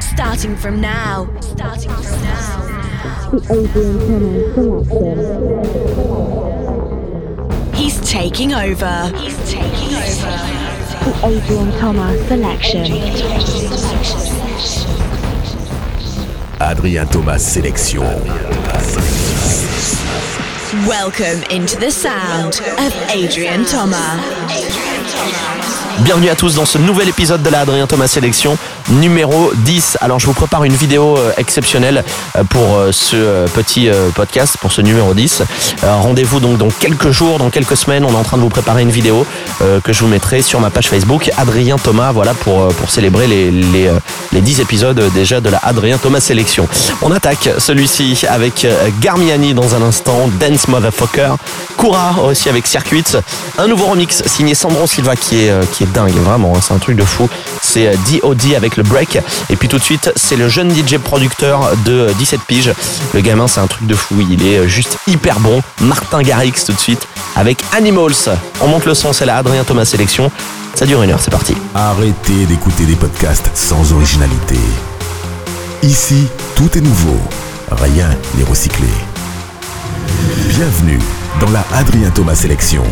Starting from now. Starting from now. The Adrian Thomas selection. He's taking over. He's taking over. The Adrian Thomas selection. Adrien Thomas sélection. Welcome into the sound of Adrian Thomas. Bienvenue à tous dans ce nouvel épisode de la Adrien Thomas Sélection numéro 10. Alors je vous prépare une vidéo euh, exceptionnelle euh, pour euh, ce petit podcast, pour ce numéro 10. Rendez-vous donc dans quelques jours, dans quelques semaines, on est en train de vous préparer une vidéo que je vous mettrai sur ma page Facebook Adrien Thomas, voilà pour, pour célébrer les, les, les 10 épisodes déjà de la Adrien Thomas Sélection. On attaque celui-ci avec Garmiani dans un instant, Dance Motherfucker, Koura aussi avec Circuit, un nouveau remix signé Sandro Silva qui est, qui est dingue, vraiment, hein, c'est un truc de fou. C'est DOD avec le break. Et puis tout de suite, c'est le jeune DJ producteur de 17 piges. Le gamin, c'est un truc de fou. Il est juste hyper bon. Martin Garrix tout de suite avec Animals. On monte le son, c'est la Adrien Thomas sélection. Ça dure une heure, c'est parti. Arrêtez d'écouter des podcasts sans originalité. Ici, tout est nouveau. Rien n'est recyclé. Bienvenue dans la Adrien Thomas sélection.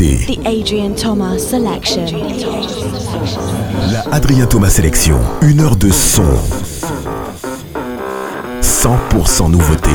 Écoutez The Adrian Thomas Selection. la Adrien Thomas Sélection. Une heure de son. 100% nouveauté.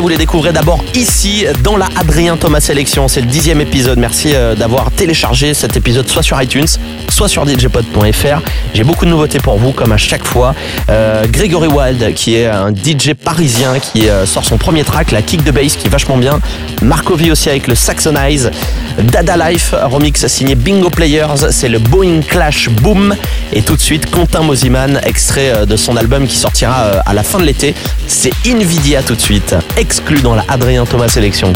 Vous les découvrez d'abord ici, dans la Adrien Thomas Sélection. C'est le dixième épisode. Merci euh, d'avoir téléchargé cet épisode soit sur iTunes, soit sur djpod.fr. J'ai beaucoup de nouveautés pour vous, comme à chaque fois. Euh, Gregory Wild, qui est un DJ parisien, qui euh, sort son premier track, la kick de bass, qui est vachement bien. Marco aussi avec le Saxonize. Dada Life, remix signé Bingo Players, c'est le Boeing Clash Boom. Et tout de suite, Quentin Mosiman, extrait de son album qui sortira à la fin de l'été. C'est Invidia tout de suite, exclu dans la Adrien Thomas sélection.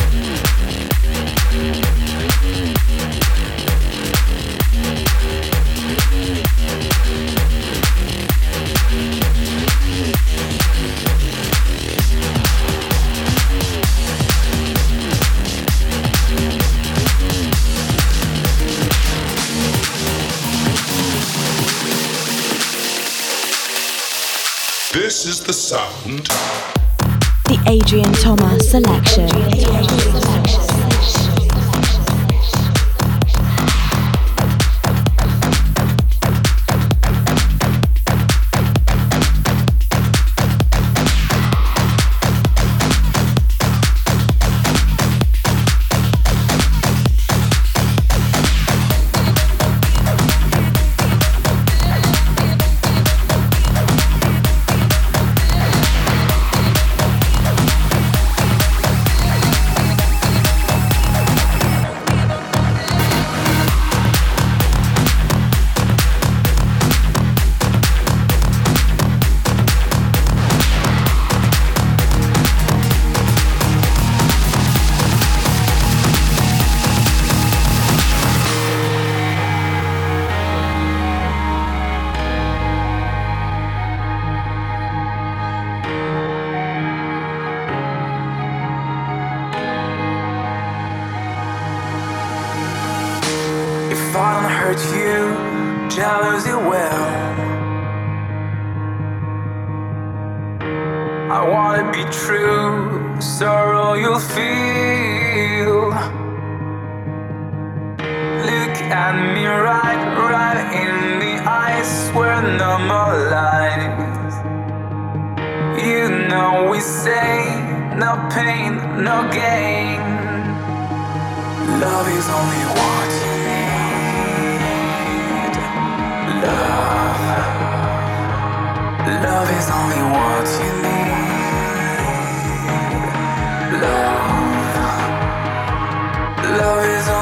Love is all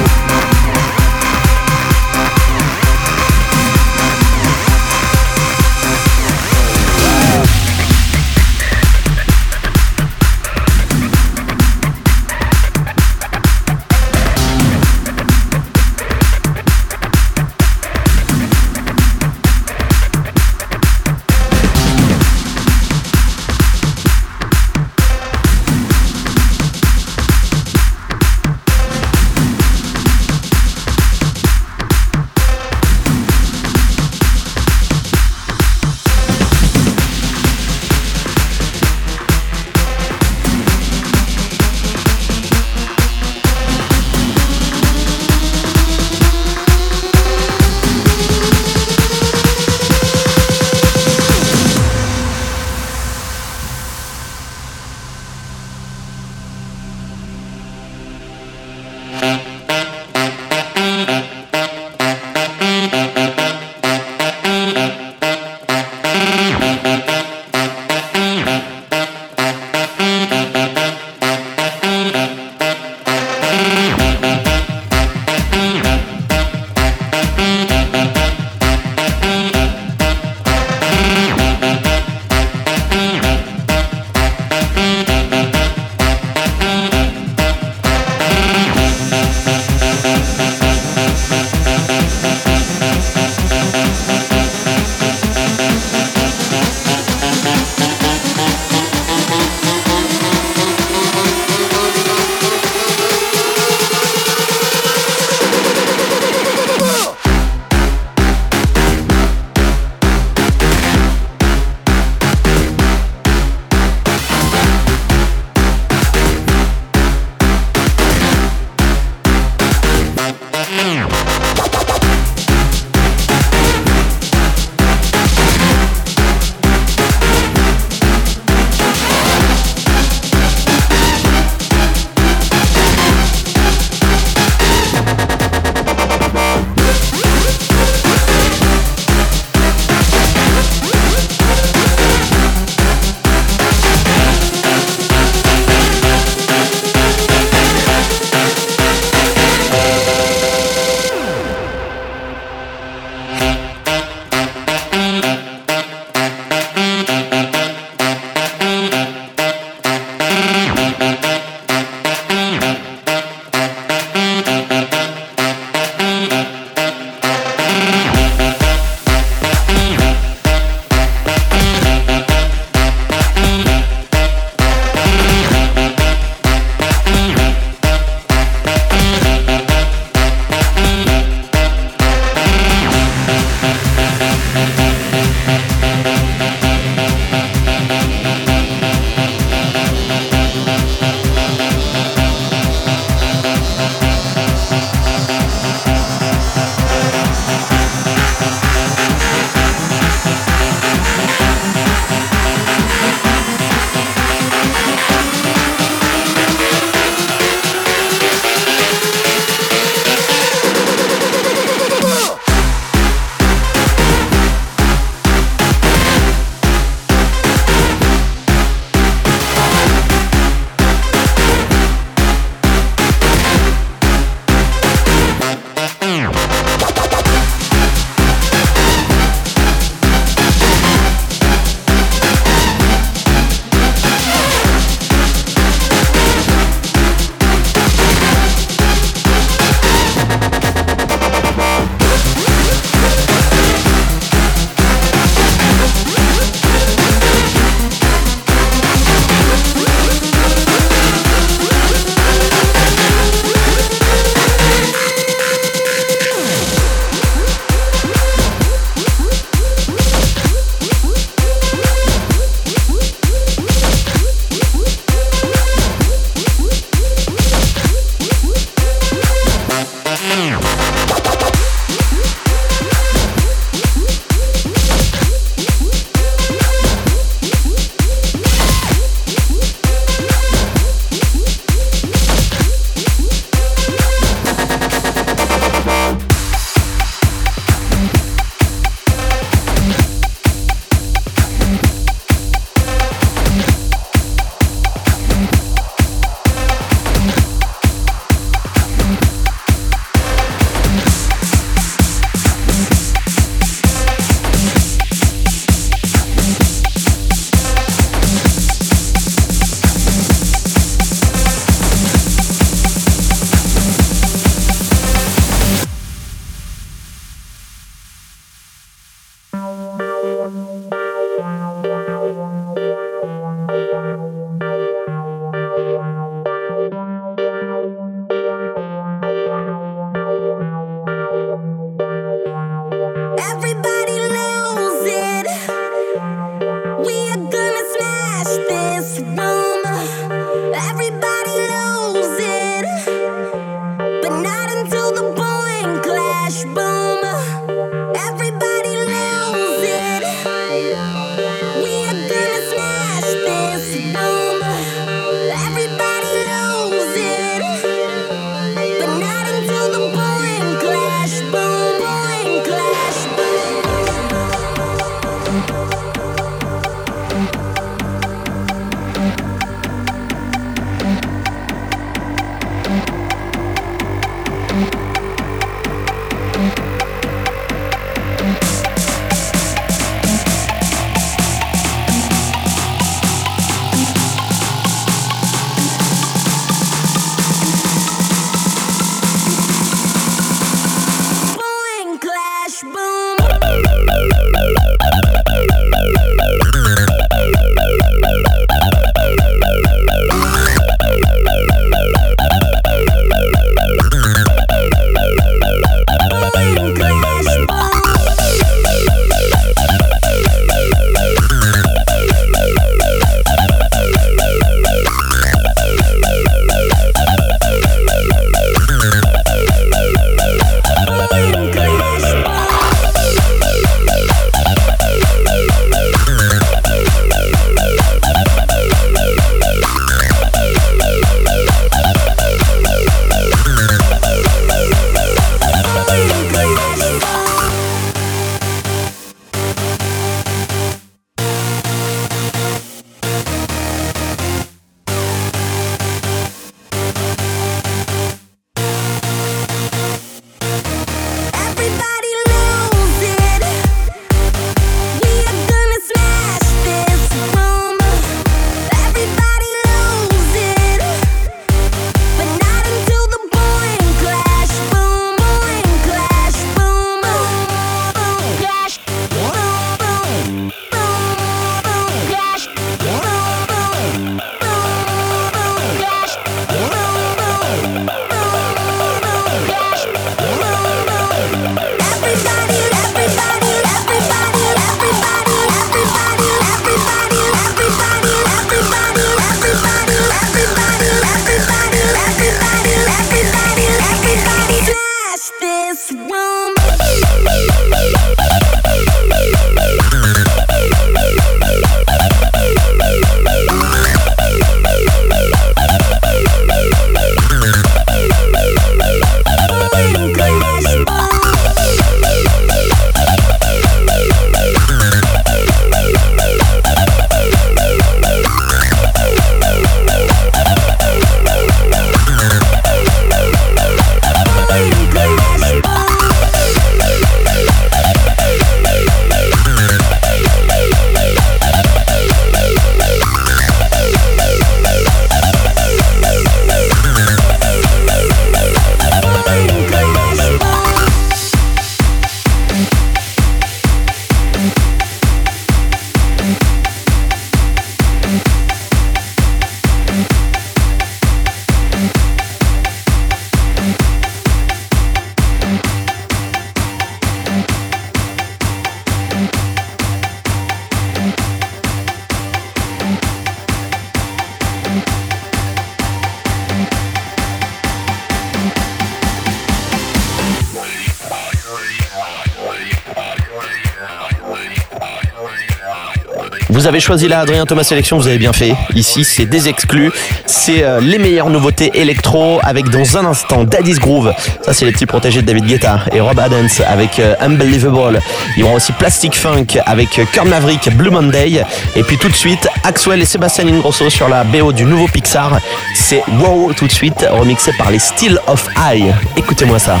Avez choisi la Adrien Thomas Sélection, vous avez bien fait. Ici, c'est des exclus. C'est euh, les meilleures nouveautés électro avec dans un instant Daddy's Groove. Ça, c'est les petits protégés de David Guetta et Rob Adams avec euh, Unbelievable. Il y aura aussi Plastic Funk avec euh, Kurt Maverick, Blue Monday. Et puis tout de suite, Axwell et Sébastien Ingrosso sur la BO du nouveau Pixar. C'est Wow tout de suite, remixé par les Still of Eye. Écoutez-moi ça.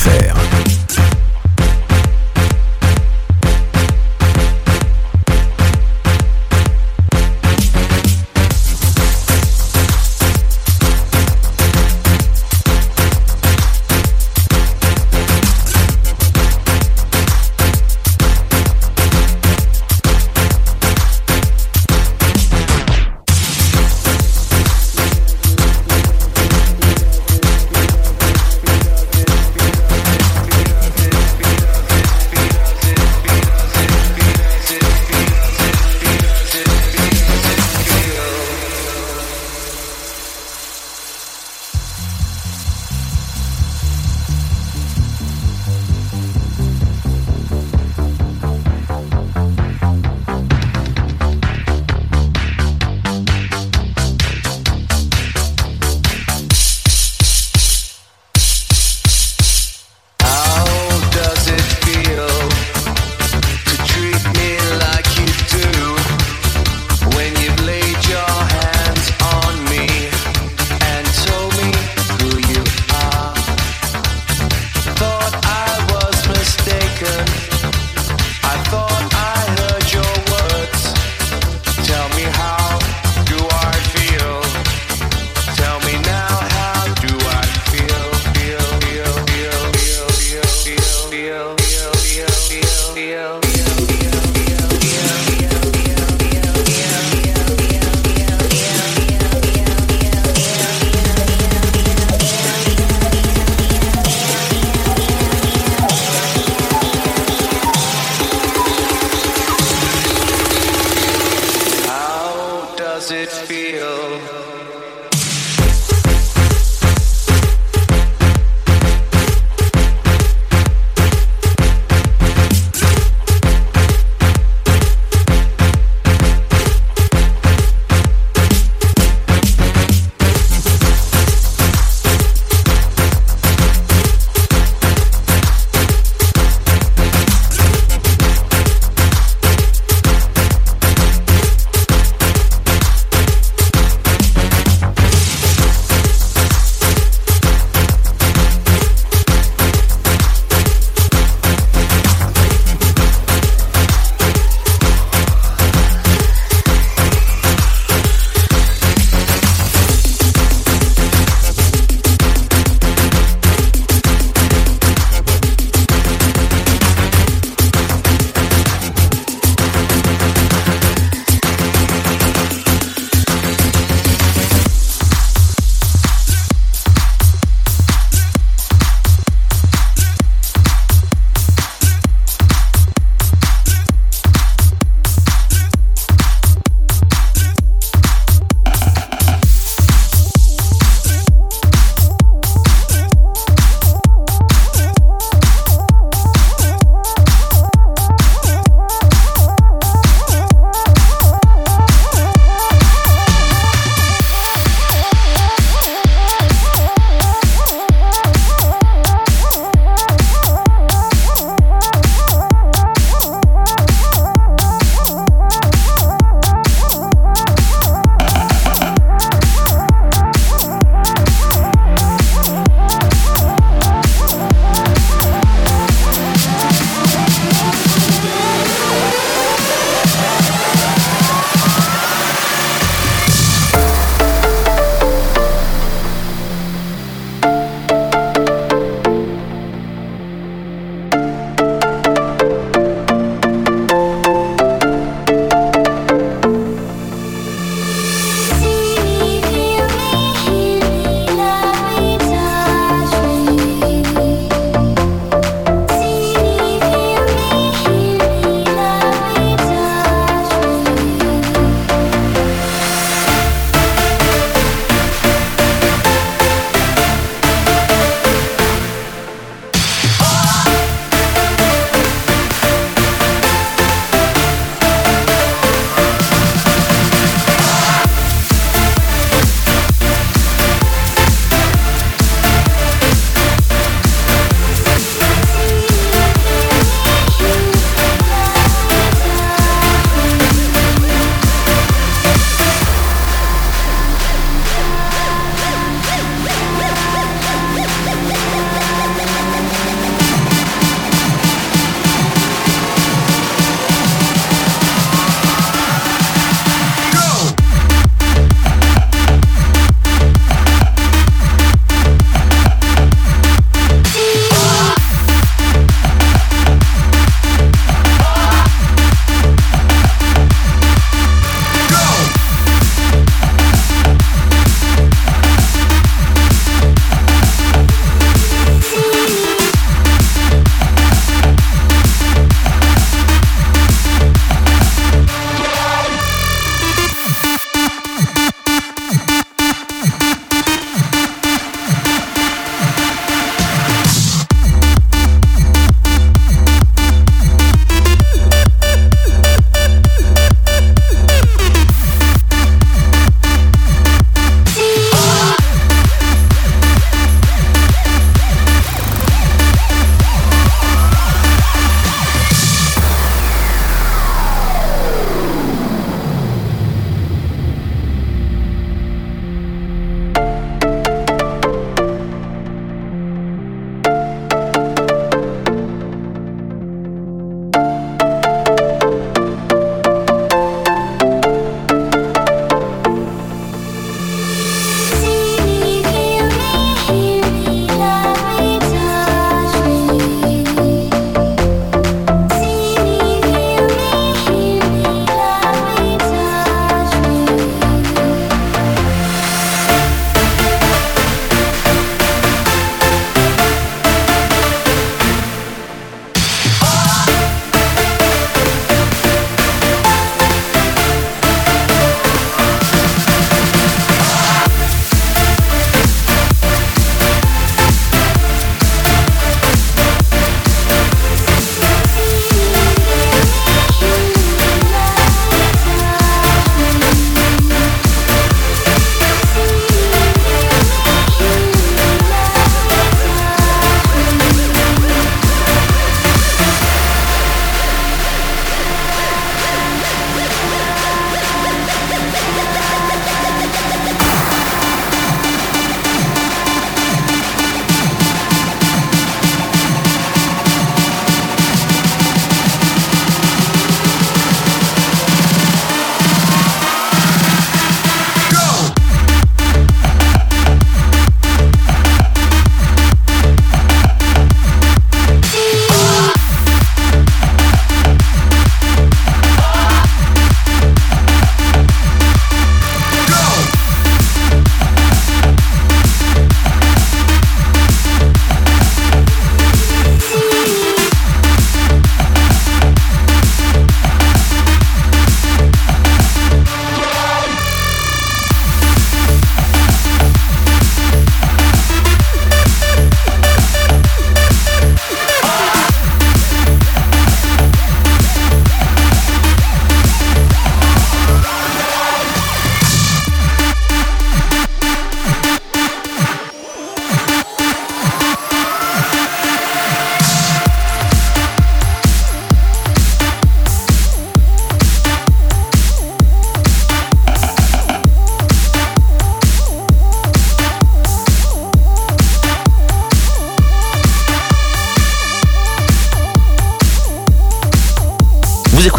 djpod.fr.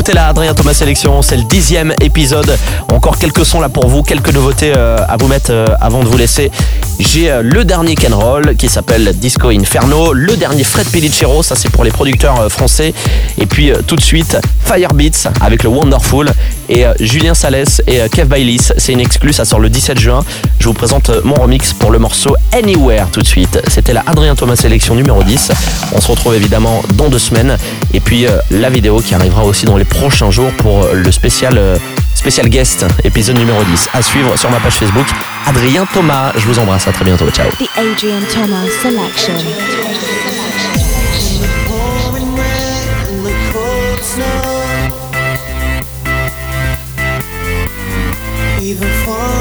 écoutez la Adrien Thomas Sélection, c'est le dixième épisode. Encore quelques sons là pour vous, quelques nouveautés euh, à vous mettre euh, avant de vous laisser. J'ai euh, le dernier Roll qui s'appelle Disco Inferno, le dernier Fred Pellicero, ça c'est pour les producteurs français. Et puis tout de suite Firebeats avec le Wonderful et Julien Salès et Kev Bailis. C'est une exclue, ça sort le 17 juin. Je vous présente mon remix pour le morceau Anywhere tout de suite. C'était la Adrien Thomas Sélection numéro 10. On se retrouve évidemment dans deux semaines. Et puis la vidéo qui arrivera aussi dans les prochains jours pour euh, le spécial, euh, spécial guest, épisode numéro 10. À suivre sur ma page Facebook. Adrien Thomas, je vous embrasse, à très bientôt, ciao. The Adrian Thomas Selection. Even far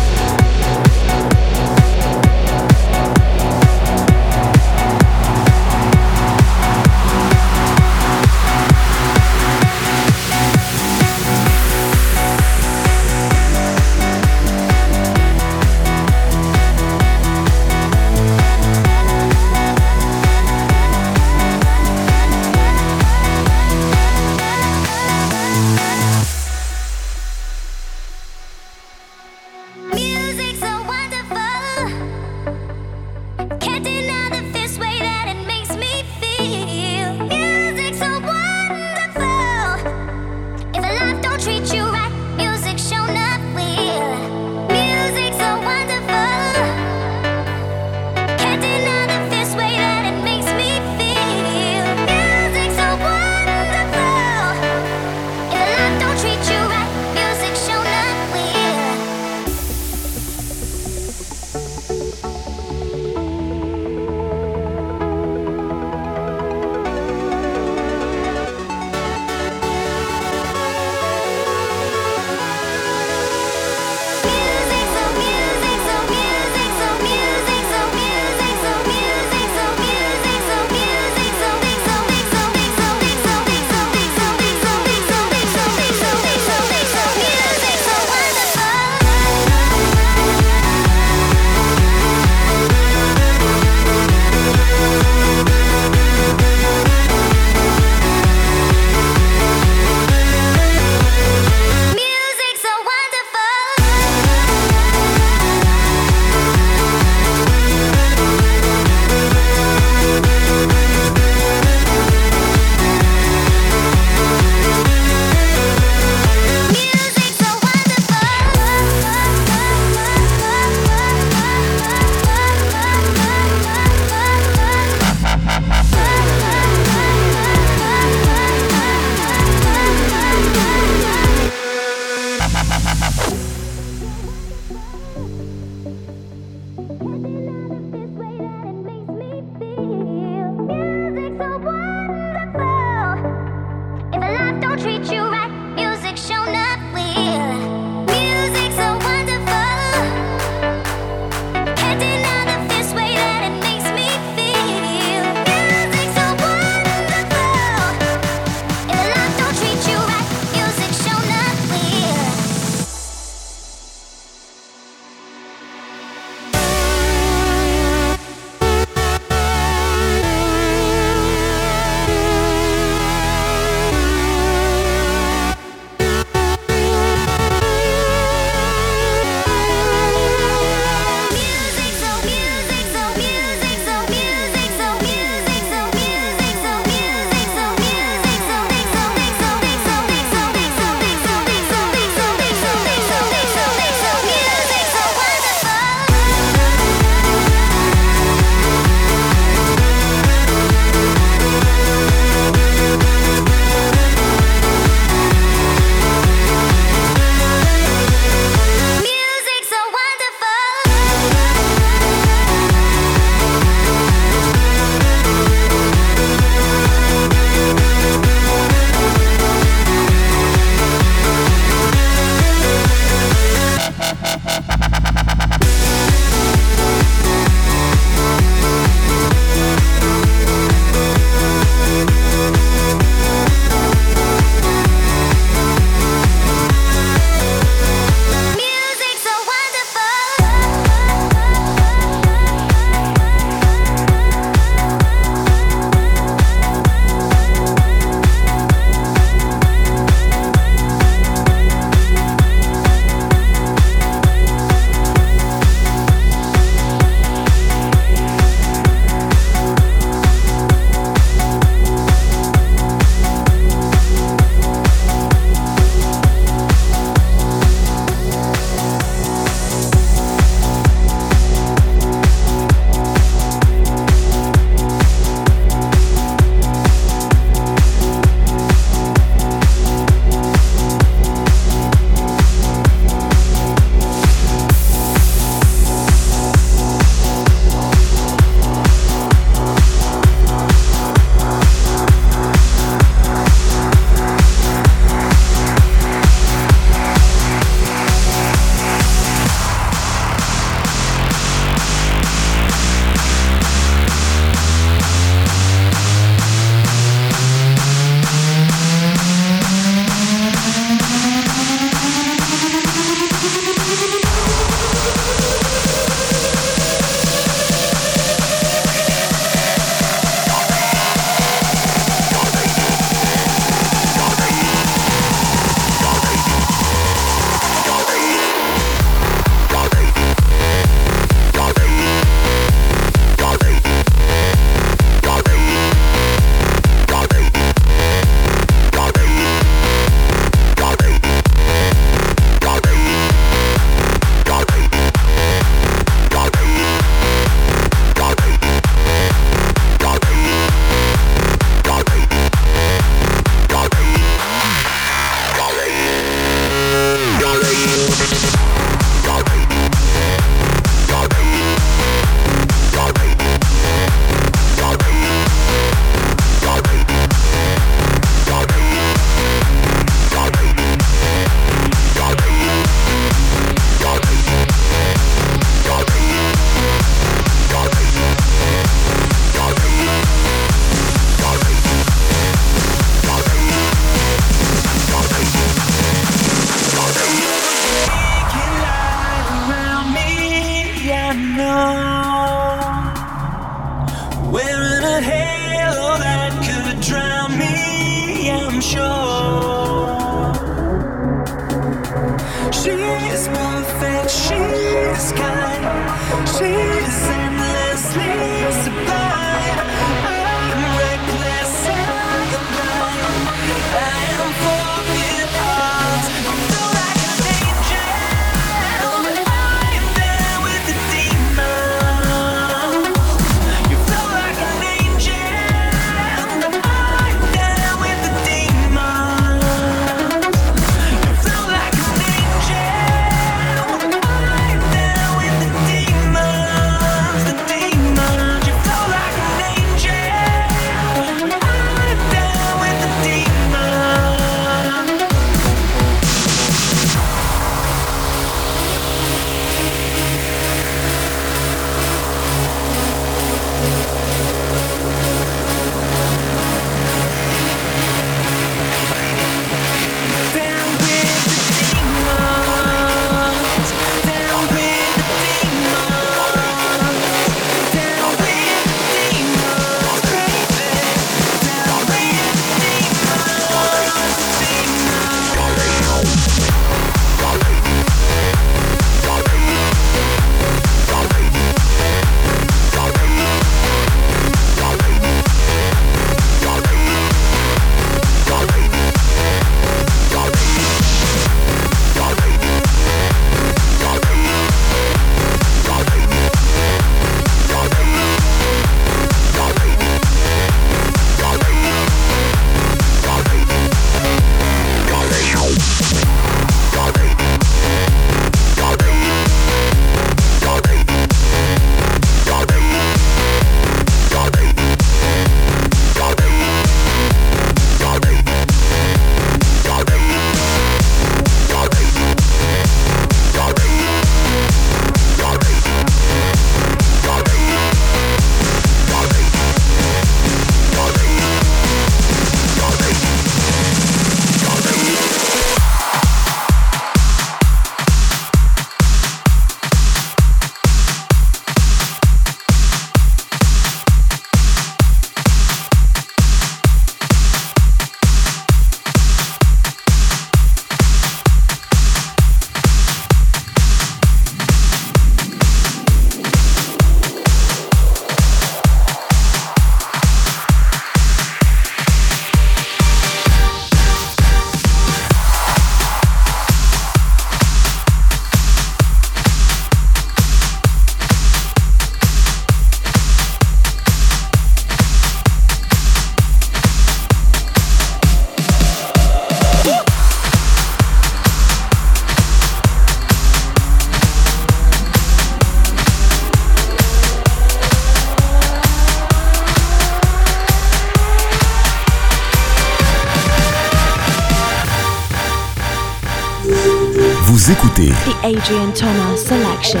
Adrien Thomas Selection.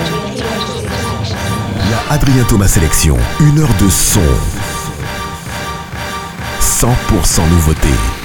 La Adrien Thomas Selection, une heure de son. 100% nouveauté.